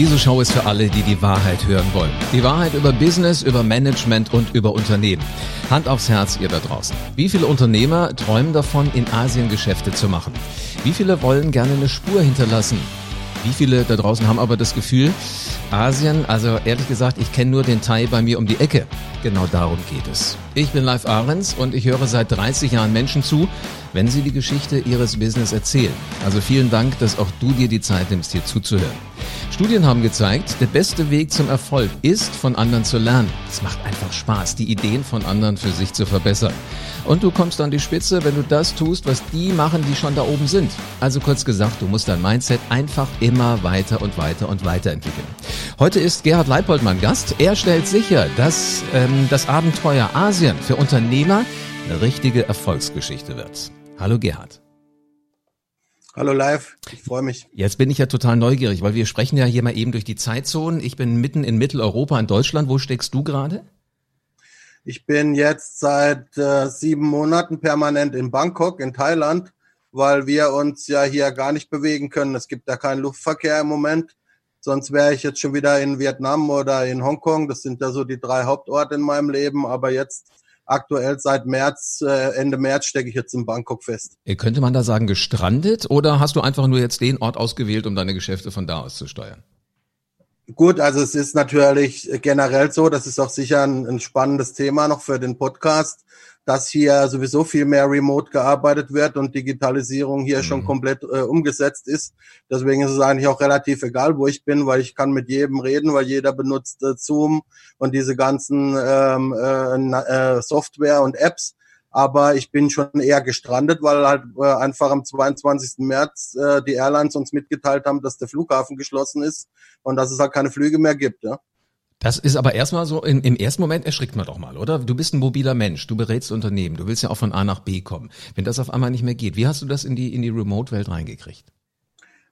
Diese Show ist für alle, die die Wahrheit hören wollen. Die Wahrheit über Business, über Management und über Unternehmen. Hand aufs Herz, ihr da draußen. Wie viele Unternehmer träumen davon, in Asien Geschäfte zu machen? Wie viele wollen gerne eine Spur hinterlassen? Wie viele da draußen haben aber das Gefühl, Asien, also ehrlich gesagt, ich kenne nur den Thai bei mir um die Ecke. Genau darum geht es. Ich bin Live Ahrens und ich höre seit 30 Jahren Menschen zu, wenn sie die Geschichte ihres Business erzählen. Also vielen Dank, dass auch du dir die Zeit nimmst, hier zuzuhören. Studien haben gezeigt, der beste Weg zum Erfolg ist, von anderen zu lernen. Es macht einfach Spaß, die Ideen von anderen für sich zu verbessern. Und du kommst an die Spitze, wenn du das tust, was die machen, die schon da oben sind. Also kurz gesagt, du musst dein Mindset einfach immer weiter und weiter und weiter entwickeln. Heute ist Gerhard Leipold mein Gast. Er stellt sicher, dass ähm, das Abenteuer Asien für Unternehmer eine richtige Erfolgsgeschichte wird. Hallo Gerhard. Hallo live, ich freue mich. Jetzt bin ich ja total neugierig, weil wir sprechen ja hier mal eben durch die Zeitzonen. Ich bin mitten in Mitteleuropa in Deutschland. Wo steckst du gerade? Ich bin jetzt seit äh, sieben Monaten permanent in Bangkok in Thailand, weil wir uns ja hier gar nicht bewegen können. Es gibt ja keinen Luftverkehr im Moment. Sonst wäre ich jetzt schon wieder in Vietnam oder in Hongkong. Das sind ja so die drei Hauptorte in meinem Leben. Aber jetzt aktuell seit März, äh, Ende März stecke ich jetzt in Bangkok fest. Äh, könnte man da sagen, gestrandet oder hast du einfach nur jetzt den Ort ausgewählt, um deine Geschäfte von da aus zu steuern? Gut, also es ist natürlich generell so, das ist auch sicher ein, ein spannendes Thema noch für den Podcast dass hier sowieso viel mehr remote gearbeitet wird und Digitalisierung hier mhm. schon komplett äh, umgesetzt ist. Deswegen ist es eigentlich auch relativ egal, wo ich bin, weil ich kann mit jedem reden, weil jeder benutzt äh, Zoom und diese ganzen ähm, äh, äh Software und Apps. Aber ich bin schon eher gestrandet, weil halt äh, einfach am 22. März äh, die Airlines uns mitgeteilt haben, dass der Flughafen geschlossen ist und dass es halt keine Flüge mehr gibt. Ja. Das ist aber erstmal so, in, im ersten Moment erschrickt man doch mal, oder? Du bist ein mobiler Mensch, du berätst Unternehmen, du willst ja auch von A nach B kommen. Wenn das auf einmal nicht mehr geht, wie hast du das in die, in die Remote-Welt reingekriegt?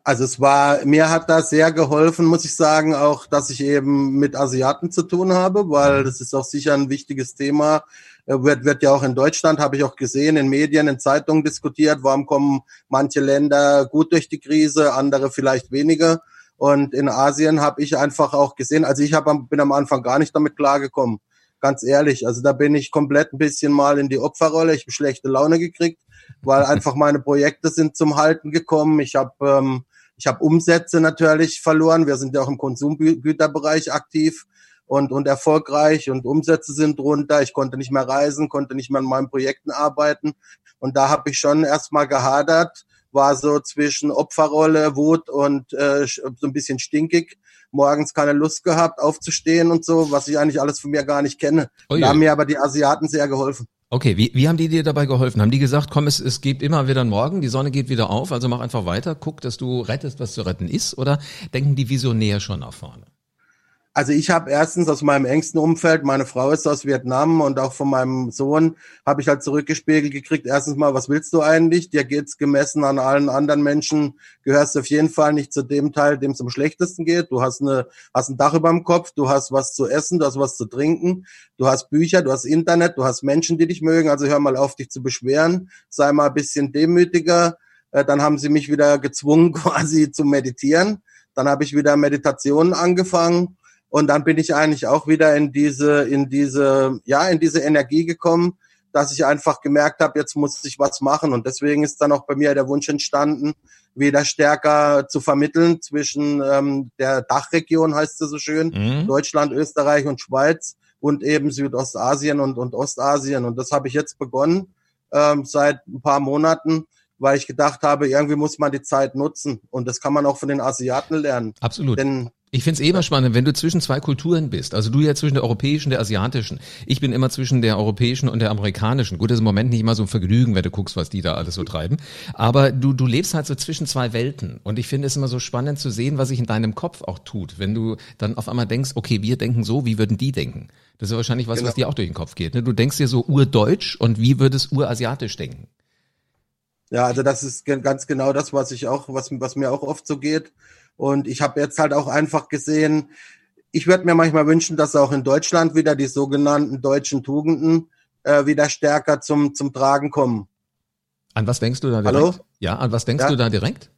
Also es war, mir hat das sehr geholfen, muss ich sagen, auch, dass ich eben mit Asiaten zu tun habe, weil mhm. das ist auch sicher ein wichtiges Thema. Äh, wird, wird ja auch in Deutschland, habe ich auch gesehen, in Medien, in Zeitungen diskutiert, warum kommen manche Länder gut durch die Krise, andere vielleicht weniger. Und in Asien habe ich einfach auch gesehen, also ich hab, bin am Anfang gar nicht damit klargekommen, ganz ehrlich. Also da bin ich komplett ein bisschen mal in die Opferrolle. Ich habe schlechte Laune gekriegt, weil einfach meine Projekte sind zum Halten gekommen. Ich habe ähm, ich habe Umsätze natürlich verloren. Wir sind ja auch im Konsumgüterbereich aktiv und, und erfolgreich und Umsätze sind drunter. Ich konnte nicht mehr reisen, konnte nicht mehr an meinen Projekten arbeiten. Und da habe ich schon erstmal gehadert war so zwischen Opferrolle, Wut und äh, so ein bisschen stinkig. Morgens keine Lust gehabt, aufzustehen und so, was ich eigentlich alles von mir gar nicht kenne. Oh da haben mir aber die Asiaten sehr geholfen. Okay, wie, wie haben die dir dabei geholfen? Haben die gesagt, komm, es, es gibt immer wieder einen Morgen, die Sonne geht wieder auf, also mach einfach weiter, guck, dass du rettest, was zu retten ist? Oder denken die visionär schon nach vorne? Also ich habe erstens aus meinem engsten Umfeld, meine Frau ist aus Vietnam und auch von meinem Sohn habe ich halt zurückgespiegelt gekriegt. Erstens mal, was willst du eigentlich? Dir geht's gemessen an allen anderen Menschen, gehörst du auf jeden Fall nicht zu dem Teil, dem es am schlechtesten geht. Du hast eine, hast ein Dach über dem Kopf, du hast was zu essen, du hast was zu trinken, du hast Bücher, du hast Internet, du hast Menschen, die dich mögen. Also hör mal auf, dich zu beschweren, sei mal ein bisschen demütiger. Äh, dann haben sie mich wieder gezwungen, quasi zu meditieren. Dann habe ich wieder Meditationen angefangen und dann bin ich eigentlich auch wieder in diese, in diese, ja, in diese Energie gekommen, dass ich einfach gemerkt habe, jetzt muss ich was machen. Und deswegen ist dann auch bei mir der Wunsch entstanden, wieder stärker zu vermitteln zwischen ähm, der Dachregion, heißt es so schön, mhm. Deutschland, Österreich und Schweiz und eben Südostasien und, und Ostasien. Und das habe ich jetzt begonnen ähm, seit ein paar Monaten weil ich gedacht habe, irgendwie muss man die Zeit nutzen. Und das kann man auch von den Asiaten lernen. Absolut. Denn ich finde es eh immer spannend, wenn du zwischen zwei Kulturen bist. Also du ja zwischen der europäischen und der asiatischen. Ich bin immer zwischen der europäischen und der amerikanischen. Gut, das ist im Moment nicht immer so ein Vergnügen, wenn du guckst, was die da alles so treiben. Aber du, du lebst halt so zwischen zwei Welten. Und ich finde es immer so spannend zu sehen, was sich in deinem Kopf auch tut. Wenn du dann auf einmal denkst, okay, wir denken so, wie würden die denken? Das ist wahrscheinlich was, genau. was dir auch durch den Kopf geht. Ne? Du denkst dir so urdeutsch und wie würdest urasiatisch denken? Ja, also das ist ganz genau das, was ich auch, was, was mir auch oft so geht. Und ich habe jetzt halt auch einfach gesehen, ich würde mir manchmal wünschen, dass auch in Deutschland wieder die sogenannten deutschen Tugenden äh, wieder stärker zum, zum Tragen kommen. An was denkst du da direkt? Hallo? Ja, an was denkst ja. du da direkt?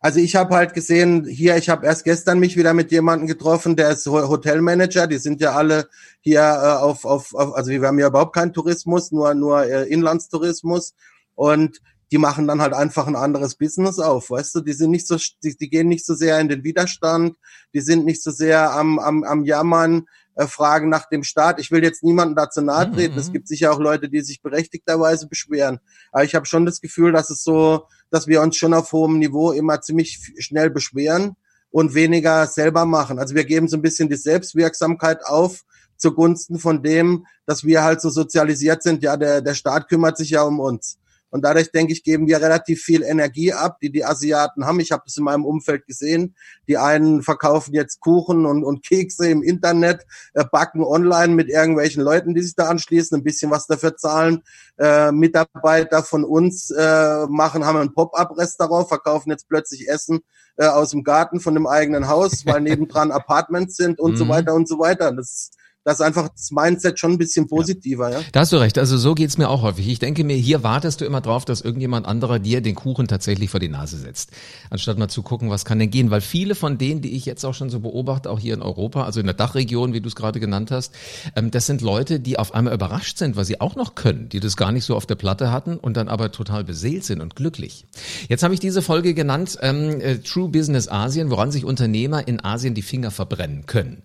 Also ich habe halt gesehen, hier, ich habe erst gestern mich wieder mit jemandem getroffen, der ist Hotelmanager, die sind ja alle hier äh, auf, auf, auf, also wir haben ja überhaupt keinen Tourismus, nur, nur äh, Inlandstourismus und die machen dann halt einfach ein anderes Business auf, weißt du, die sind nicht so, die, die gehen nicht so sehr in den Widerstand, die sind nicht so sehr am, am, am Jammern, äh, fragen nach dem Staat. Ich will jetzt niemanden dazu nahe treten. Mhm. Es gibt sicher auch Leute, die sich berechtigterweise beschweren. Aber ich habe schon das Gefühl, dass es so, dass wir uns schon auf hohem Niveau immer ziemlich schnell beschweren und weniger selber machen. Also wir geben so ein bisschen die Selbstwirksamkeit auf zugunsten von dem, dass wir halt so sozialisiert sind. Ja, der, der Staat kümmert sich ja um uns. Und dadurch, denke ich, geben wir relativ viel Energie ab, die die Asiaten haben. Ich habe das in meinem Umfeld gesehen. Die einen verkaufen jetzt Kuchen und, und Kekse im Internet, äh, backen online mit irgendwelchen Leuten, die sich da anschließen, ein bisschen was dafür zahlen. Äh, Mitarbeiter von uns äh, machen, haben ein Pop-up-Restaurant, verkaufen jetzt plötzlich Essen äh, aus dem Garten von dem eigenen Haus, weil nebendran Apartments sind und mhm. so weiter und so weiter. Das ist das ist einfach das Mindset schon ein bisschen positiver. Ja. ja? Da hast du recht. Also so geht's mir auch häufig. Ich denke mir, hier wartest du immer drauf, dass irgendjemand anderer dir den Kuchen tatsächlich vor die Nase setzt. Anstatt mal zu gucken, was kann denn gehen. Weil viele von denen, die ich jetzt auch schon so beobachte, auch hier in Europa, also in der Dachregion, wie du es gerade genannt hast, ähm, das sind Leute, die auf einmal überrascht sind, weil sie auch noch können, die das gar nicht so auf der Platte hatten und dann aber total beseelt sind und glücklich. Jetzt habe ich diese Folge genannt, ähm, äh, True Business Asien, woran sich Unternehmer in Asien die Finger verbrennen können.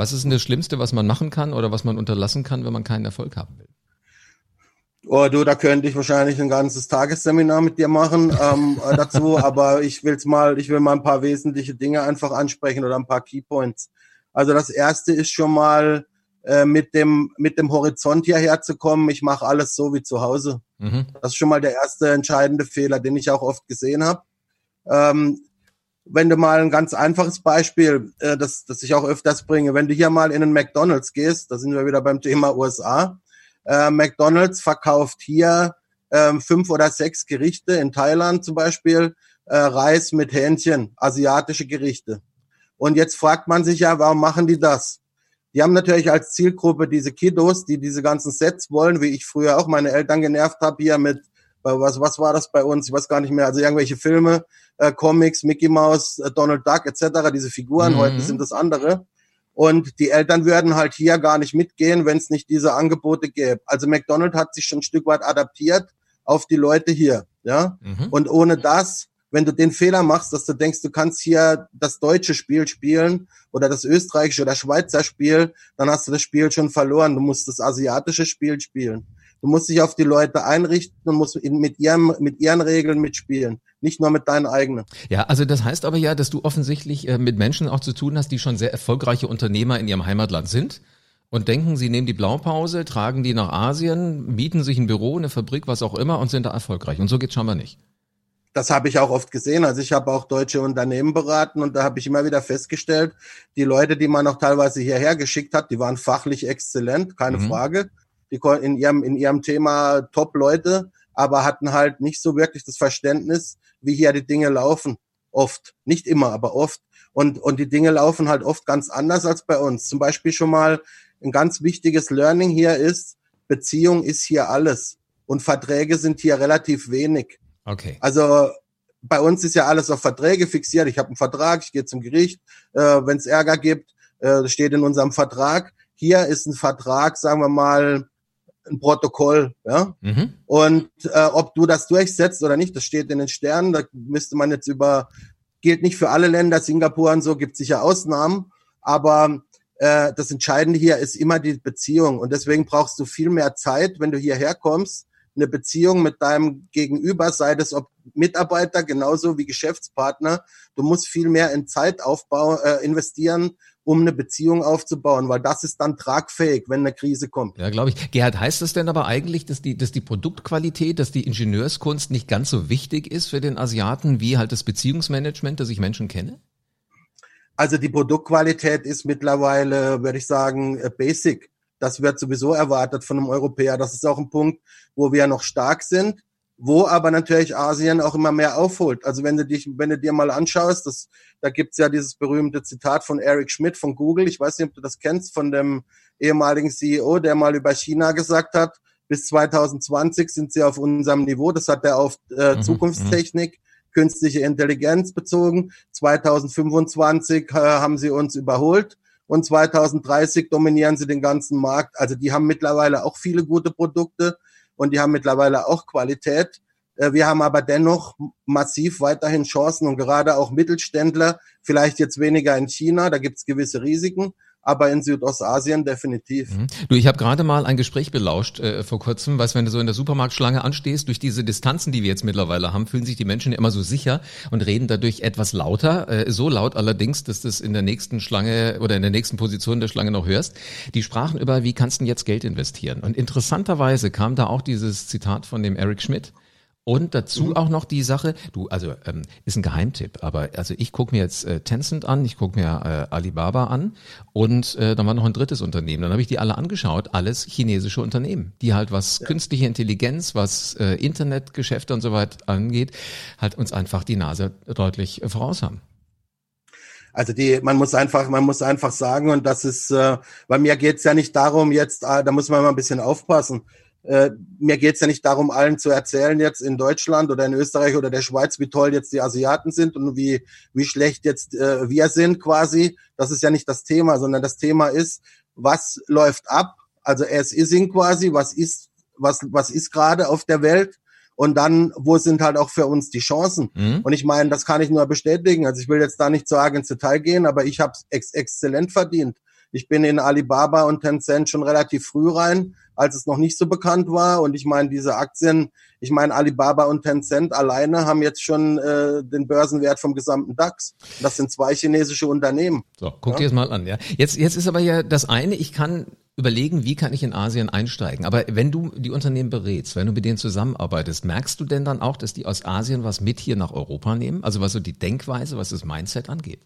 Was ist denn das Schlimmste, was man machen kann oder was man unterlassen kann, wenn man keinen Erfolg haben will? Oh, du, da könnte ich wahrscheinlich ein ganzes Tagesseminar mit dir machen ähm, äh, dazu, aber ich will's mal, ich will mal ein paar wesentliche Dinge einfach ansprechen oder ein paar Keypoints. Also das erste ist schon mal äh, mit dem mit dem Horizont hierher zu kommen. Ich mache alles so wie zu Hause. Mhm. Das ist schon mal der erste entscheidende Fehler, den ich auch oft gesehen habe. Ähm, wenn du mal ein ganz einfaches Beispiel, äh, das, das ich auch öfters bringe, wenn du hier mal in einen McDonald's gehst, da sind wir wieder beim Thema USA, äh, McDonald's verkauft hier äh, fünf oder sechs Gerichte, in Thailand zum Beispiel, äh, Reis mit Hähnchen, asiatische Gerichte. Und jetzt fragt man sich ja, warum machen die das? Die haben natürlich als Zielgruppe diese Kiddos, die diese ganzen Sets wollen, wie ich früher auch meine Eltern genervt habe hier mit was, was war das bei uns? Ich weiß gar nicht mehr. Also irgendwelche Filme, äh, Comics, Mickey Mouse, äh, Donald Duck etc., diese Figuren, mhm. heute sind das andere. Und die Eltern würden halt hier gar nicht mitgehen, wenn es nicht diese Angebote gäbe. Also McDonald hat sich schon ein Stück weit adaptiert auf die Leute hier. Ja. Mhm. Und ohne das, wenn du den Fehler machst, dass du denkst, du kannst hier das deutsche Spiel spielen oder das österreichische oder Schweizer Spiel, dann hast du das Spiel schon verloren. Du musst das asiatische Spiel spielen. Du musst dich auf die Leute einrichten und musst mit ihrem, mit ihren Regeln mitspielen. Nicht nur mit deinen eigenen. Ja, also das heißt aber ja, dass du offensichtlich äh, mit Menschen auch zu tun hast, die schon sehr erfolgreiche Unternehmer in ihrem Heimatland sind und denken, sie nehmen die Blaupause, tragen die nach Asien, mieten sich ein Büro, eine Fabrik, was auch immer und sind da erfolgreich. Und so geht's scheinbar nicht. Das habe ich auch oft gesehen. Also ich habe auch deutsche Unternehmen beraten und da habe ich immer wieder festgestellt, die Leute, die man auch teilweise hierher geschickt hat, die waren fachlich exzellent, keine mhm. Frage die in ihrem, in ihrem Thema Top-Leute, aber hatten halt nicht so wirklich das Verständnis, wie hier die Dinge laufen. Oft. Nicht immer, aber oft. Und, und die Dinge laufen halt oft ganz anders als bei uns. Zum Beispiel schon mal ein ganz wichtiges Learning hier ist, Beziehung ist hier alles. Und Verträge sind hier relativ wenig. Okay. Also bei uns ist ja alles auf Verträge fixiert. Ich habe einen Vertrag, ich gehe zum Gericht. Äh, Wenn es Ärger gibt, äh, steht in unserem Vertrag. Hier ist ein Vertrag, sagen wir mal, ein Protokoll, ja. Mhm. Und äh, ob du das durchsetzt oder nicht, das steht in den Sternen. Da müsste man jetzt über, gilt nicht für alle Länder, Singapur und so, gibt sicher Ausnahmen, aber äh, das Entscheidende hier ist immer die Beziehung. Und deswegen brauchst du viel mehr Zeit, wenn du hierher kommst, eine Beziehung mit deinem Gegenüber, sei das ob Mitarbeiter genauso wie Geschäftspartner. Du musst viel mehr in Zeitaufbau äh, investieren, um eine Beziehung aufzubauen, weil das ist dann tragfähig, wenn eine Krise kommt. Ja, glaube ich. Gerhard, heißt das denn aber eigentlich, dass die, dass die Produktqualität, dass die Ingenieurskunst nicht ganz so wichtig ist für den Asiaten wie halt das Beziehungsmanagement, das ich Menschen kenne? Also die Produktqualität ist mittlerweile, würde ich sagen, äh, basic. Das wird sowieso erwartet von einem Europäer. Das ist auch ein Punkt, wo wir noch stark sind wo aber natürlich Asien auch immer mehr aufholt. Also wenn du dich, wenn du dir mal anschaust, das, da gibt's ja dieses berühmte Zitat von Eric Schmidt von Google, ich weiß nicht, ob du das kennst, von dem ehemaligen CEO, der mal über China gesagt hat, bis 2020 sind sie auf unserem Niveau, das hat er auf äh, mhm, Zukunftstechnik künstliche Intelligenz bezogen. 2025 äh, haben sie uns überholt und 2030 dominieren sie den ganzen Markt. Also die haben mittlerweile auch viele gute Produkte und die haben mittlerweile auch Qualität. Äh, wir haben aber dennoch massiv weiterhin Chancen und gerade auch Mittelständler, vielleicht jetzt weniger in China, da gibt es gewisse Risiken, aber in Südostasien definitiv. Mhm. Du, ich habe gerade mal ein Gespräch belauscht äh, vor kurzem, weißt, wenn du so in der Supermarktschlange anstehst, durch diese Distanzen, die wir jetzt mittlerweile haben, fühlen sich die Menschen immer so sicher und reden dadurch etwas lauter, äh, so laut allerdings, dass du das in der nächsten Schlange oder in der nächsten Position der Schlange noch hörst. Die sprachen über, wie kannst du jetzt Geld investieren? Und interessanterweise kam da auch dieses Zitat von dem Eric Schmidt, und dazu mhm. auch noch die Sache, du, also ähm, ist ein Geheimtipp, aber also ich gucke mir jetzt äh, Tencent an, ich gucke mir äh, Alibaba an und äh, dann war noch ein drittes Unternehmen. Dann habe ich die alle angeschaut, alles chinesische Unternehmen, die halt was ja. künstliche Intelligenz, was äh, Internetgeschäfte und so weiter angeht, halt uns einfach die Nase deutlich äh, voraus haben. Also die, man muss einfach, man muss einfach sagen, und das ist, äh, bei mir geht's ja nicht darum, jetzt, äh, da muss man mal ein bisschen aufpassen äh, mir geht's ja nicht darum, allen zu erzählen jetzt in Deutschland oder in Österreich oder der Schweiz, wie toll jetzt die Asiaten sind und wie, wie schlecht jetzt äh, wir sind quasi. Das ist ja nicht das Thema, sondern das Thema ist, was läuft ab? Also es ist in quasi, was ist, was, was ist gerade auf der Welt? Und dann, wo sind halt auch für uns die Chancen? Mhm. Und ich meine, das kann ich nur bestätigen. Also ich will jetzt da nicht so arg ins Detail gehen, aber ich habe ex exzellent verdient. Ich bin in Alibaba und Tencent schon relativ früh rein als es noch nicht so bekannt war. Und ich meine, diese Aktien, ich meine, Alibaba und Tencent alleine haben jetzt schon äh, den Börsenwert vom gesamten DAX. Das sind zwei chinesische Unternehmen. So, guck ja? dir das mal an, ja. Jetzt, jetzt ist aber ja das eine, ich kann überlegen, wie kann ich in Asien einsteigen. Aber wenn du die Unternehmen berätst, wenn du mit denen zusammenarbeitest, merkst du denn dann auch, dass die aus Asien was mit hier nach Europa nehmen? Also was so die Denkweise, was das Mindset angeht?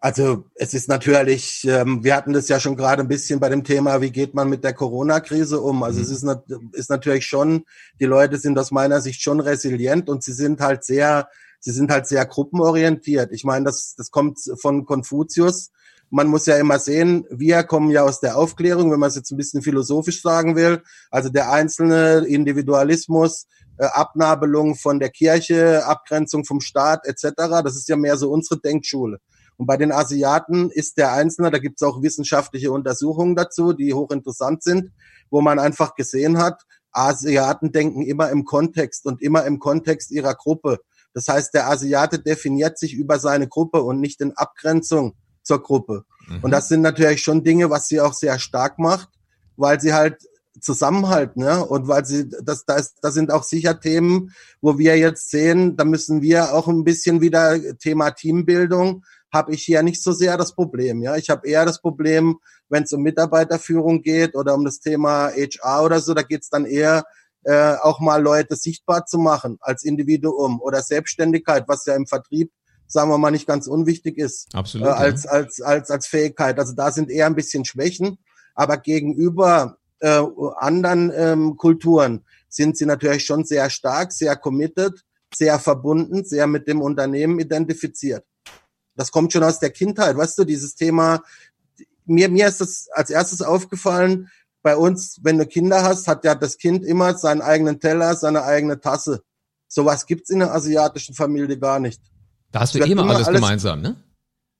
Also es ist natürlich, ähm, wir hatten das ja schon gerade ein bisschen bei dem Thema, wie geht man mit der Corona-Krise um. Also mhm. es ist, ist natürlich schon, die Leute sind aus meiner Sicht schon resilient und sie sind halt sehr, sie sind halt sehr gruppenorientiert. Ich meine, das, das kommt von Konfuzius. Man muss ja immer sehen, wir kommen ja aus der Aufklärung, wenn man es jetzt ein bisschen philosophisch sagen will. Also der einzelne Individualismus, äh, Abnabelung von der Kirche, Abgrenzung vom Staat etc. Das ist ja mehr so unsere Denkschule. Und bei den Asiaten ist der Einzelne, da gibt es auch wissenschaftliche Untersuchungen dazu, die hochinteressant sind, wo man einfach gesehen hat, Asiaten denken immer im Kontext und immer im Kontext ihrer Gruppe. Das heißt, der Asiate definiert sich über seine Gruppe und nicht in Abgrenzung zur Gruppe. Mhm. Und das sind natürlich schon Dinge, was sie auch sehr stark macht, weil sie halt zusammenhalten, ne? Und weil sie, das, das, das sind auch sicher Themen, wo wir jetzt sehen, da müssen wir auch ein bisschen wieder Thema Teambildung, habe ich hier nicht so sehr das Problem. Ja, ich habe eher das Problem, wenn es um Mitarbeiterführung geht oder um das Thema HR oder so, da geht es dann eher äh, auch mal Leute sichtbar zu machen als Individuum oder Selbstständigkeit, was ja im Vertrieb sagen wir mal nicht ganz unwichtig ist Absolut, äh, als ja. als als als Fähigkeit. Also da sind eher ein bisschen Schwächen, aber gegenüber äh, anderen ähm, Kulturen sind sie natürlich schon sehr stark, sehr committed, sehr verbunden, sehr mit dem Unternehmen identifiziert. Das kommt schon aus der Kindheit, weißt du, dieses Thema. Mir, mir ist das als erstes aufgefallen, bei uns, wenn du Kinder hast, hat ja das Kind immer seinen eigenen Teller, seine eigene Tasse. Sowas gibt's in der asiatischen Familie gar nicht. Da hast du immer, immer alles, alles gemeinsam, ne?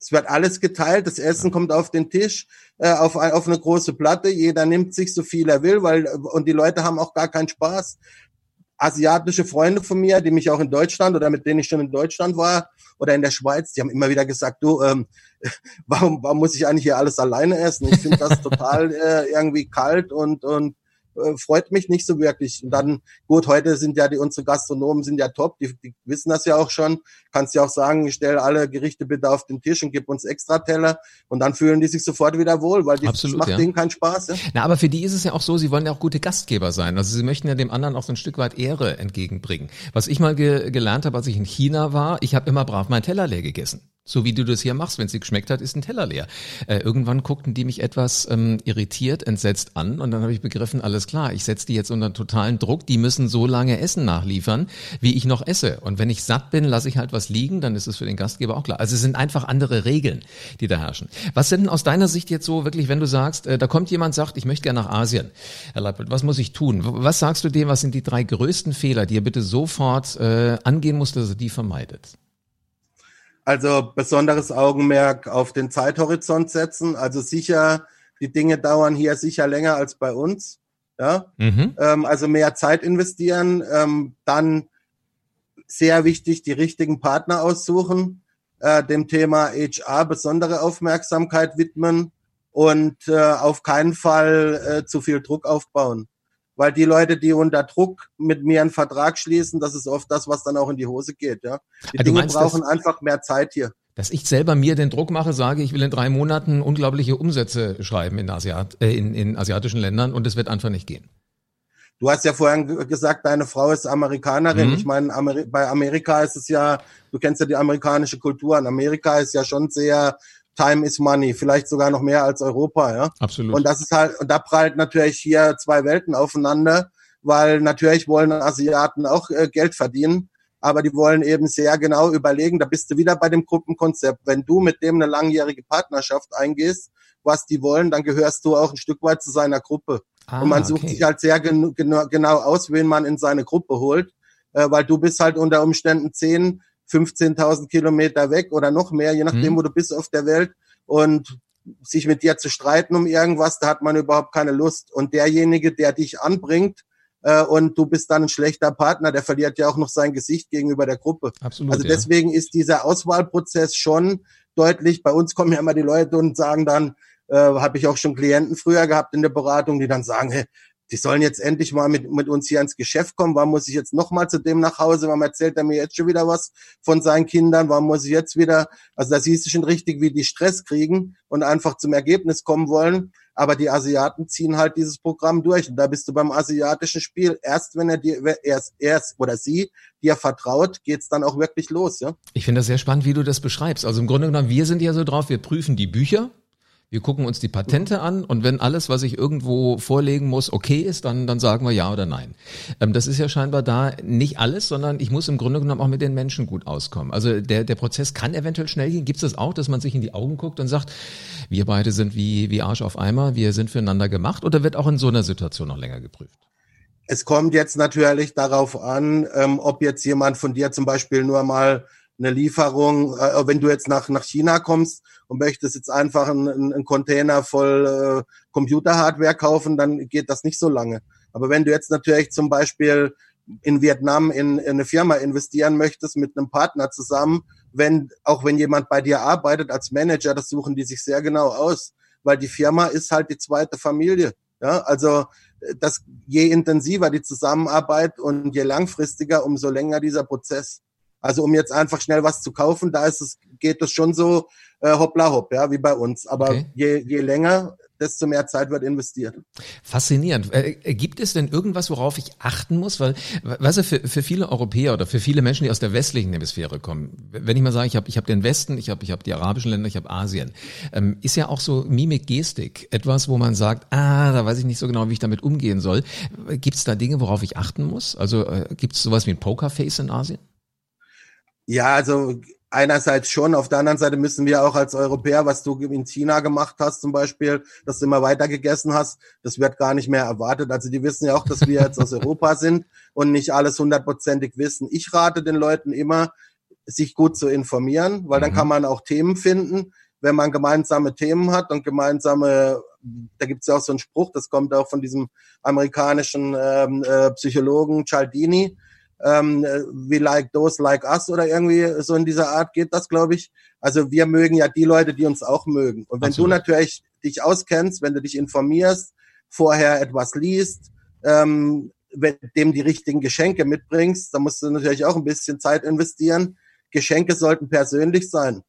Es wird alles geteilt, das Essen kommt auf den Tisch, äh, auf, auf eine große Platte, jeder nimmt sich so viel er will, weil und die Leute haben auch gar keinen Spaß asiatische Freunde von mir, die mich auch in Deutschland oder mit denen ich schon in Deutschland war oder in der Schweiz, die haben immer wieder gesagt, du, ähm, warum, warum muss ich eigentlich hier alles alleine essen? Ich finde das total äh, irgendwie kalt und, und äh, freut mich nicht so wirklich. Und dann, gut, heute sind ja die, unsere Gastronomen sind ja top, die, die wissen das ja auch schon. Kannst ja auch sagen, ich stelle alle Gerichte bitte auf den Tisch und gib uns extra Teller. Und dann fühlen die sich sofort wieder wohl, weil die, Absolut, das macht ja. denen keinen Spaß. Ja? Na, aber für die ist es ja auch so, sie wollen ja auch gute Gastgeber sein. Also sie möchten ja dem anderen auch so ein Stück weit Ehre entgegenbringen. Was ich mal ge gelernt habe, als ich in China war, ich habe immer brav meinen Teller leer gegessen. So wie du das hier machst, wenn dir geschmeckt hat, ist ein Teller leer. Äh, irgendwann guckten die mich etwas ähm, irritiert, entsetzt an und dann habe ich begriffen, alles klar, ich setze die jetzt unter totalen Druck, die müssen so lange Essen nachliefern, wie ich noch esse. Und wenn ich satt bin, lasse ich halt was liegen, dann ist es für den Gastgeber auch klar. Also es sind einfach andere Regeln, die da herrschen. Was sind denn aus deiner Sicht jetzt so wirklich, wenn du sagst, äh, da kommt jemand, sagt, ich möchte gerne nach Asien. Herr Leipold, was muss ich tun? Was sagst du dem, was sind die drei größten Fehler, die er bitte sofort äh, angehen muss, dass er die vermeidet? Also besonderes Augenmerk auf den Zeithorizont setzen. Also sicher, die Dinge dauern hier sicher länger als bei uns. Ja, mhm. ähm, also mehr Zeit investieren. Ähm, dann sehr wichtig, die richtigen Partner aussuchen, äh, dem Thema HR besondere Aufmerksamkeit widmen und äh, auf keinen Fall äh, zu viel Druck aufbauen weil die Leute, die unter Druck mit mir einen Vertrag schließen, das ist oft das, was dann auch in die Hose geht. Ja, die also Dinge meinst, brauchen einfach mehr Zeit hier. Dass ich selber mir den Druck mache, sage, ich will in drei Monaten unglaubliche Umsätze schreiben in, Asiat, äh, in, in asiatischen Ländern und es wird einfach nicht gehen. Du hast ja vorhin gesagt, deine Frau ist Amerikanerin. Mhm. Ich meine, Ameri bei Amerika ist es ja, du kennst ja die amerikanische Kultur. In Amerika ist ja schon sehr Time is Money, vielleicht sogar noch mehr als Europa, ja. Absolut. Und das ist halt, und da prallt natürlich hier zwei Welten aufeinander, weil natürlich wollen Asiaten auch äh, Geld verdienen, aber die wollen eben sehr genau überlegen, da bist du wieder bei dem Gruppenkonzept. Wenn du mit dem eine langjährige Partnerschaft eingehst, was die wollen, dann gehörst du auch ein Stück weit zu seiner Gruppe. Ah, und man sucht okay. sich halt sehr gen genau aus, wen man in seine Gruppe holt, äh, weil du bist halt unter Umständen zehn 15.000 Kilometer weg oder noch mehr, je nachdem, mhm. wo du bist auf der Welt. Und sich mit dir zu streiten um irgendwas, da hat man überhaupt keine Lust. Und derjenige, der dich anbringt, äh, und du bist dann ein schlechter Partner, der verliert ja auch noch sein Gesicht gegenüber der Gruppe. Absolut, also deswegen ja. ist dieser Auswahlprozess schon deutlich. Bei uns kommen ja immer die Leute und sagen dann, äh, habe ich auch schon Klienten früher gehabt in der Beratung, die dann sagen, hey, die sollen jetzt endlich mal mit, mit uns hier ins Geschäft kommen. Warum muss ich jetzt noch mal zu dem nach Hause? Warum erzählt er mir jetzt schon wieder was von seinen Kindern? Warum muss ich jetzt wieder? Also da siehst du schon richtig, wie die Stress kriegen und einfach zum Ergebnis kommen wollen. Aber die Asiaten ziehen halt dieses Programm durch. Und da bist du beim asiatischen Spiel. Erst wenn er dir, erst, erst oder sie dir vertraut, geht's dann auch wirklich los, ja. Ich finde das sehr spannend, wie du das beschreibst. Also im Grunde genommen, wir sind ja so drauf, wir prüfen die Bücher, wir gucken uns die Patente an und wenn alles, was ich irgendwo vorlegen muss, okay ist, dann, dann sagen wir ja oder nein. Ähm, das ist ja scheinbar da nicht alles, sondern ich muss im Grunde genommen auch mit den Menschen gut auskommen. Also der, der Prozess kann eventuell schnell gehen. Gibt es das auch, dass man sich in die Augen guckt und sagt, wir beide sind wie, wie Arsch auf Eimer, wir sind füreinander gemacht oder wird auch in so einer Situation noch länger geprüft? Es kommt jetzt natürlich darauf an, ähm, ob jetzt jemand von dir zum Beispiel nur mal eine Lieferung, äh, wenn du jetzt nach, nach China kommst und möchtest jetzt einfach einen, einen Container voll äh, Computerhardware kaufen, dann geht das nicht so lange. Aber wenn du jetzt natürlich zum Beispiel in Vietnam in, in eine Firma investieren möchtest mit einem Partner zusammen, wenn, auch wenn jemand bei dir arbeitet als Manager, das suchen die sich sehr genau aus, weil die Firma ist halt die zweite Familie. Ja, also das, je intensiver die Zusammenarbeit und je langfristiger, umso länger dieser Prozess. Also um jetzt einfach schnell was zu kaufen, da ist es, geht es schon so äh, hoppla hopp, ja, wie bei uns. Aber okay. je, je länger, desto mehr Zeit wird investiert. Faszinierend. Äh, äh, gibt es denn irgendwas, worauf ich achten muss? Weil, weißt du, für, für viele Europäer oder für viele Menschen, die aus der westlichen Hemisphäre kommen, wenn ich mal sage, ich habe ich hab den Westen, ich habe ich hab die arabischen Länder, ich habe Asien, ähm, ist ja auch so Mimik, Gestik etwas, wo man sagt, ah, da weiß ich nicht so genau, wie ich damit umgehen soll. Gibt es da Dinge, worauf ich achten muss? Also äh, gibt es sowas wie ein Pokerface in Asien? Ja, also einerseits schon, auf der anderen Seite müssen wir auch als Europäer, was du in China gemacht hast zum Beispiel, dass du immer weiter gegessen hast, das wird gar nicht mehr erwartet. Also die wissen ja auch, dass wir jetzt aus Europa sind und nicht alles hundertprozentig wissen. Ich rate den Leuten immer, sich gut zu informieren, weil dann mhm. kann man auch Themen finden. Wenn man gemeinsame Themen hat und gemeinsame, da gibt's ja auch so einen Spruch, das kommt auch von diesem amerikanischen ähm, äh, Psychologen Cialdini, ähm, we like those like us oder irgendwie so in dieser Art geht das, glaube ich. Also wir mögen ja die Leute, die uns auch mögen. Und wenn Absolut. du natürlich dich auskennst, wenn du dich informierst, vorher etwas liest, ähm, wenn dem die richtigen Geschenke mitbringst, dann musst du natürlich auch ein bisschen Zeit investieren. Geschenke sollten persönlich sein.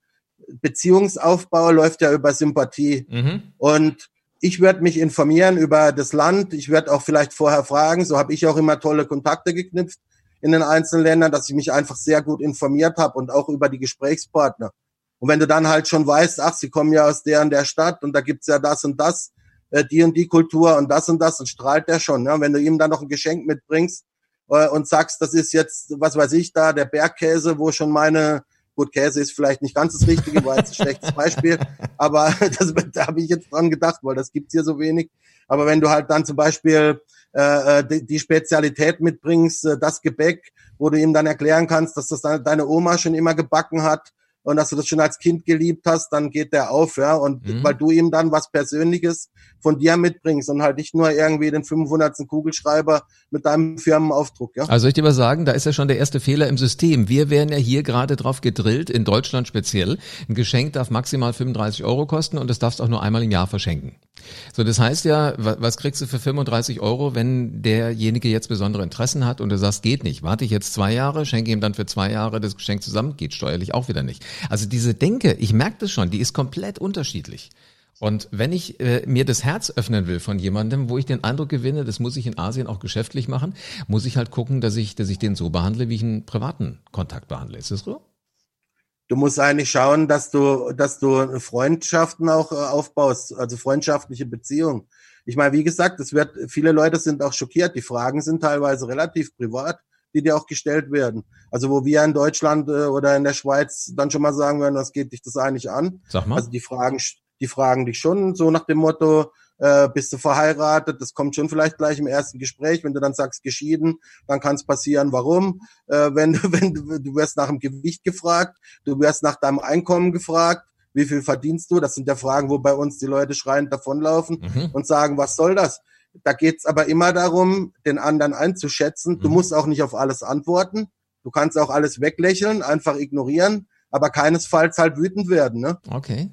Beziehungsaufbau läuft ja über Sympathie. Mhm. Und ich werde mich informieren über das Land. Ich werde auch vielleicht vorher fragen. So habe ich auch immer tolle Kontakte geknüpft in den einzelnen Ländern, dass ich mich einfach sehr gut informiert habe und auch über die Gesprächspartner. Und wenn du dann halt schon weißt, ach, sie kommen ja aus der und der Stadt und da gibt's ja das und das, äh, die und die Kultur und das und das, dann strahlt der schon. Ne? Wenn du ihm dann noch ein Geschenk mitbringst äh, und sagst, das ist jetzt, was weiß ich da, der Bergkäse, wo schon meine, gut, Käse ist vielleicht nicht ganz das Richtige, war jetzt ein schlechtes Beispiel, aber das, da habe ich jetzt dran gedacht, weil das gibt's hier so wenig. Aber wenn du halt dann zum Beispiel äh, äh die, die Spezialität mitbringst, äh, das Gebäck, wo du ihm dann erklären kannst, dass das deine Oma schon immer gebacken hat, und dass du das schon als Kind geliebt hast, dann geht der auf, ja. Und mhm. weil du ihm dann was Persönliches von dir mitbringst und halt nicht nur irgendwie den 500. Kugelschreiber mit deinem Firmenaufdruck, ja. Also ich dir mal sagen, da ist ja schon der erste Fehler im System. Wir werden ja hier gerade drauf gedrillt, in Deutschland speziell. Ein Geschenk darf maximal 35 Euro kosten und das darfst auch nur einmal im Jahr verschenken. So, das heißt ja, was kriegst du für 35 Euro, wenn derjenige jetzt besondere Interessen hat und du sagst, geht nicht. Warte ich jetzt zwei Jahre, schenke ihm dann für zwei Jahre das Geschenk zusammen, geht steuerlich auch wieder nicht. Also diese Denke, ich merke das schon, die ist komplett unterschiedlich. Und wenn ich äh, mir das Herz öffnen will von jemandem, wo ich den Eindruck gewinne, das muss ich in Asien auch geschäftlich machen, muss ich halt gucken, dass ich, dass ich den so behandle, wie ich einen privaten Kontakt behandle. Ist das so? Du musst eigentlich schauen, dass du, dass du Freundschaften auch äh, aufbaust, also freundschaftliche Beziehungen. Ich meine, wie gesagt, es wird, viele Leute sind auch schockiert. Die Fragen sind teilweise relativ privat die dir auch gestellt werden. Also wo wir in Deutschland äh, oder in der Schweiz dann schon mal sagen würden, was geht dich das eigentlich an? Sag mal. Also die fragen, die fragen dich schon so nach dem Motto, äh, bist du verheiratet? Das kommt schon vielleicht gleich im ersten Gespräch. Wenn du dann sagst geschieden, dann kann es passieren, warum? Äh, wenn, wenn du, du wirst nach dem Gewicht gefragt, du wirst nach deinem Einkommen gefragt, wie viel verdienst du? Das sind ja Fragen, wo bei uns die Leute schreiend davonlaufen mhm. und sagen, was soll das? Da geht's aber immer darum, den anderen einzuschätzen. Du mhm. musst auch nicht auf alles antworten. Du kannst auch alles weglächeln, einfach ignorieren, aber keinesfalls halt wütend werden. Ne? Okay.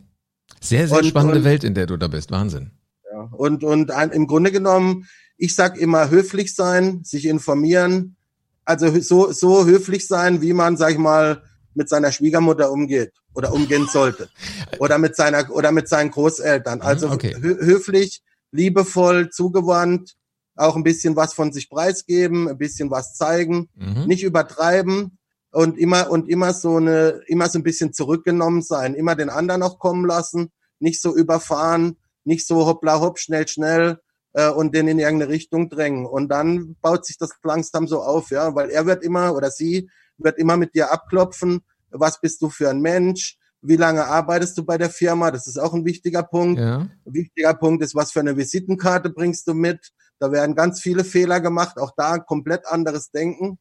Sehr, sehr und, spannende und, Welt, in der du da bist. Wahnsinn. Ja, und, und ein, im Grunde genommen, ich sag immer höflich sein, sich informieren, also so, so höflich sein, wie man, sag ich mal, mit seiner Schwiegermutter umgeht oder umgehen sollte. Oder mit seiner, oder mit seinen Großeltern. Also okay. höflich, liebevoll zugewandt, auch ein bisschen was von sich preisgeben, ein bisschen was zeigen, mhm. nicht übertreiben und immer und immer so eine immer so ein bisschen zurückgenommen sein, immer den anderen auch kommen lassen, nicht so überfahren, nicht so hoppla hopp schnell schnell äh, und den in irgendeine Richtung drängen und dann baut sich das langsam so auf, ja, weil er wird immer oder sie wird immer mit dir abklopfen, was bist du für ein Mensch, wie lange arbeitest du bei der Firma? Das ist auch ein wichtiger Punkt. Ja. Ein wichtiger Punkt ist, was für eine Visitenkarte bringst du mit? Da werden ganz viele Fehler gemacht, auch da komplett anderes Denken.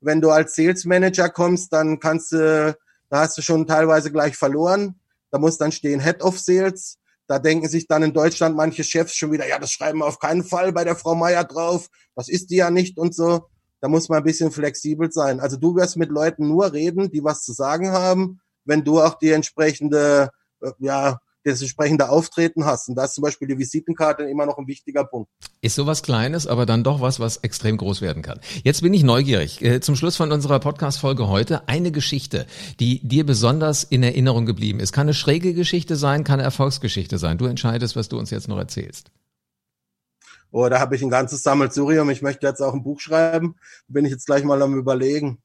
Wenn du als Sales Manager kommst, dann kannst du, da hast du schon teilweise gleich verloren. Da muss dann stehen Head of Sales. Da denken sich dann in Deutschland manche Chefs schon wieder, ja, das schreiben wir auf keinen Fall bei der Frau Meier drauf. Das ist die ja nicht und so. Da muss man ein bisschen flexibel sein. Also du wirst mit Leuten nur reden, die was zu sagen haben wenn du auch die entsprechende, äh, ja, das entsprechende Auftreten hast. Und da ist zum Beispiel die Visitenkarte immer noch ein wichtiger Punkt. Ist sowas Kleines, aber dann doch was, was extrem groß werden kann. Jetzt bin ich neugierig. Äh, zum Schluss von unserer Podcast-Folge heute eine Geschichte, die dir besonders in Erinnerung geblieben ist. Kann eine schräge Geschichte sein, kann eine Erfolgsgeschichte sein. Du entscheidest, was du uns jetzt noch erzählst. Oh, da habe ich ein ganzes Sammelsurium. Ich möchte jetzt auch ein Buch schreiben. Bin ich jetzt gleich mal am überlegen.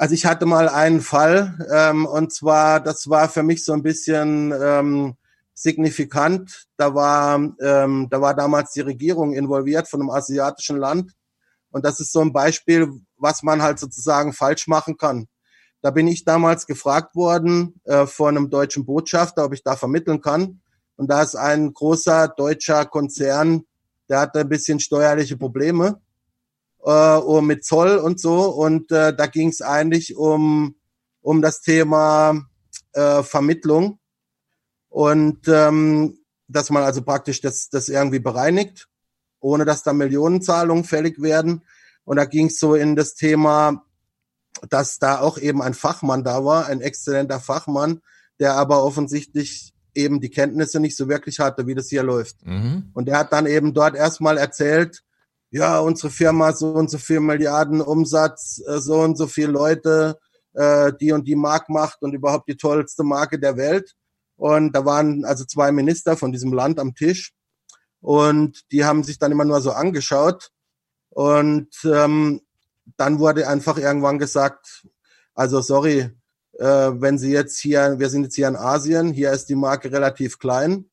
Also ich hatte mal einen Fall ähm, und zwar, das war für mich so ein bisschen ähm, signifikant. Da war, ähm, da war damals die Regierung involviert von einem asiatischen Land und das ist so ein Beispiel, was man halt sozusagen falsch machen kann. Da bin ich damals gefragt worden äh, von einem deutschen Botschafter, ob ich da vermitteln kann. Und da ist ein großer deutscher Konzern, der hatte ein bisschen steuerliche Probleme äh, mit Zoll und so. Und äh, da ging es eigentlich um, um das Thema äh, Vermittlung und ähm, dass man also praktisch das, das irgendwie bereinigt, ohne dass da Millionenzahlungen fällig werden. Und da ging es so in das Thema, dass da auch eben ein Fachmann da war, ein exzellenter Fachmann, der aber offensichtlich eben die Kenntnisse nicht so wirklich hatte, wie das hier läuft. Mhm. Und der hat dann eben dort erstmal erzählt, ja, unsere Firma so und so viel Milliarden Umsatz, äh, so und so viele Leute, äh, die und die Mark macht und überhaupt die tollste Marke der Welt. Und da waren also zwei Minister von diesem Land am Tisch und die haben sich dann immer nur so angeschaut. Und ähm, dann wurde einfach irgendwann gesagt, also sorry, äh, wenn Sie jetzt hier, wir sind jetzt hier in Asien, hier ist die Marke relativ klein.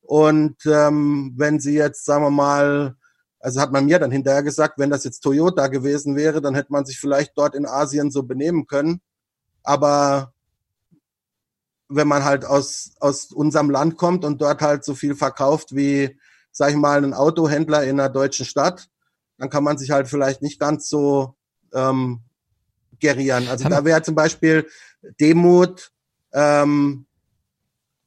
Und ähm, wenn Sie jetzt, sagen wir mal, also hat man mir dann hinterher gesagt, wenn das jetzt Toyota gewesen wäre, dann hätte man sich vielleicht dort in Asien so benehmen können. Aber wenn man halt aus, aus unserem Land kommt und dort halt so viel verkauft wie, sag ich mal, ein Autohändler in einer deutschen Stadt, dann kann man sich halt vielleicht nicht ganz so ähm, gerieren. Also da wäre zum Beispiel Demut ähm,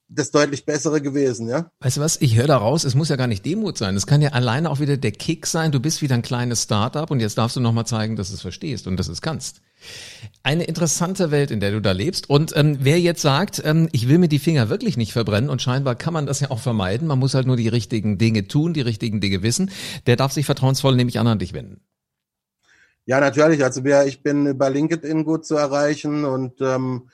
das deutlich bessere gewesen, ja. Weißt du was, ich höre da raus, es muss ja gar nicht Demut sein. Es kann ja alleine auch wieder der Kick sein, du bist wieder ein kleines Startup und jetzt darfst du nochmal zeigen, dass du es verstehst und dass du es kannst. Eine interessante Welt, in der du da lebst. Und ähm, wer jetzt sagt, ähm, ich will mir die Finger wirklich nicht verbrennen und scheinbar kann man das ja auch vermeiden, man muss halt nur die richtigen Dinge tun, die richtigen Dinge wissen, der darf sich vertrauensvoll nämlich an, an dich wenden. Ja, natürlich. Also wir, ich bin über LinkedIn gut zu erreichen und ähm,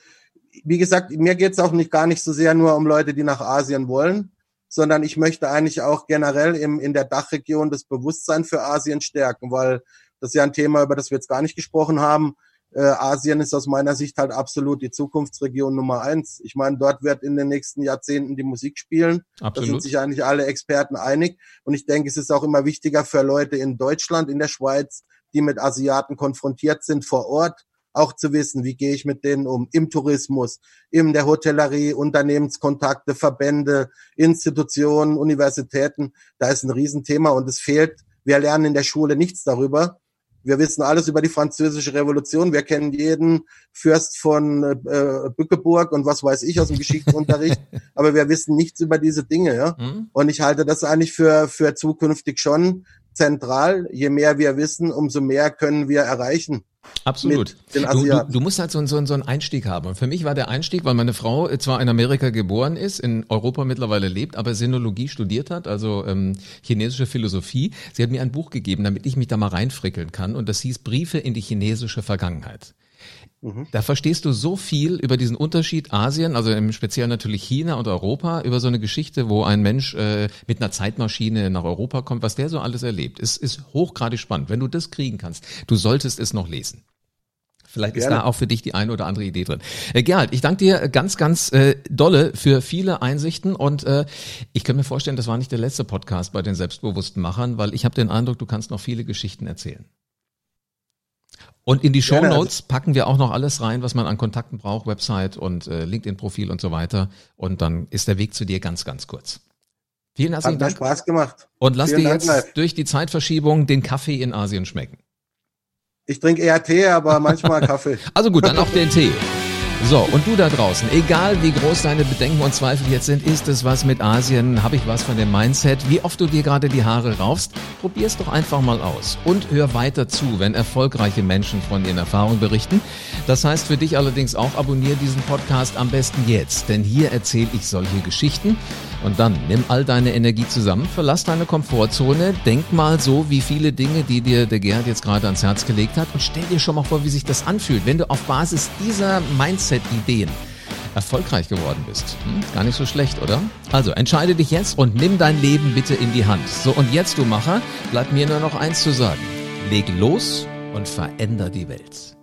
wie gesagt, mir geht's auch nicht gar nicht so sehr nur um Leute, die nach Asien wollen, sondern ich möchte eigentlich auch generell im, in der Dachregion das Bewusstsein für Asien stärken, weil das ist ja ein Thema, über das wir jetzt gar nicht gesprochen haben. Äh, Asien ist aus meiner Sicht halt absolut die Zukunftsregion Nummer eins. Ich meine, dort wird in den nächsten Jahrzehnten die Musik spielen. Absolut. Da sind sich eigentlich alle Experten einig. Und ich denke, es ist auch immer wichtiger für Leute in Deutschland, in der Schweiz, die mit Asiaten konfrontiert sind vor Ort, auch zu wissen, wie gehe ich mit denen um, im Tourismus, in der Hotellerie, Unternehmenskontakte, Verbände, Institutionen, Universitäten. Da ist ein Riesenthema und es fehlt. Wir lernen in der Schule nichts darüber. Wir wissen alles über die französische Revolution. Wir kennen jeden Fürst von äh, Bückeburg und was weiß ich aus dem Geschichtsunterricht. aber wir wissen nichts über diese Dinge. Ja? Mhm. Und ich halte das eigentlich für, für zukünftig schon zentral. Je mehr wir wissen, umso mehr können wir erreichen. Absolut. Du, du, du, musst halt so, so, so einen Einstieg haben. Und für mich war der Einstieg, weil meine Frau zwar in Amerika geboren ist, in Europa mittlerweile lebt, aber Sinologie studiert hat, also ähm, chinesische Philosophie. Sie hat mir ein Buch gegeben, damit ich mich da mal reinfrickeln kann. Und das hieß Briefe in die chinesische Vergangenheit. Mhm. Da verstehst du so viel über diesen Unterschied Asien, also im Speziellen natürlich China und Europa, über so eine Geschichte, wo ein Mensch äh, mit einer Zeitmaschine nach Europa kommt, was der so alles erlebt. ist, ist hochgradig spannend. Wenn du das kriegen kannst, du solltest es noch lesen. Vielleicht Gerne. ist da auch für dich die eine oder andere Idee drin. Äh, Gerald, ich danke dir ganz, ganz äh, dolle für viele Einsichten und äh, ich kann mir vorstellen, das war nicht der letzte Podcast bei den selbstbewussten Machern, weil ich habe den Eindruck, du kannst noch viele Geschichten erzählen. Und in die Show Notes packen wir auch noch alles rein, was man an Kontakten braucht, Website und äh, LinkedIn-Profil und so weiter. Und dann ist der Weg zu dir ganz, ganz kurz. Vielen herzlichen Dank. Hat Spaß gemacht. Und lass Vielen dir jetzt Dank, durch die Zeitverschiebung den Kaffee in Asien schmecken. Ich trinke eher Tee, aber manchmal Kaffee. also gut, dann auch den Tee. So, und du da draußen, egal wie groß deine Bedenken und Zweifel jetzt sind, ist es was mit Asien, habe ich was von dem Mindset, wie oft du dir gerade die Haare raufst, probier's doch einfach mal aus. Und hör weiter zu, wenn erfolgreiche Menschen von ihren Erfahrungen berichten. Das heißt für dich allerdings auch, abonniere diesen Podcast am besten jetzt, denn hier erzähle ich solche Geschichten. Und dann nimm all deine Energie zusammen, verlass deine Komfortzone, denk mal so wie viele Dinge, die dir der Gerhard jetzt gerade ans Herz gelegt hat. Und stell dir schon mal vor, wie sich das anfühlt, wenn du auf Basis dieser Mindset-Ideen erfolgreich geworden bist. Hm, gar nicht so schlecht, oder? Also entscheide dich jetzt und nimm dein Leben bitte in die Hand. So und jetzt, du Macher, bleibt mir nur noch eins zu sagen. Leg los und veränder die Welt.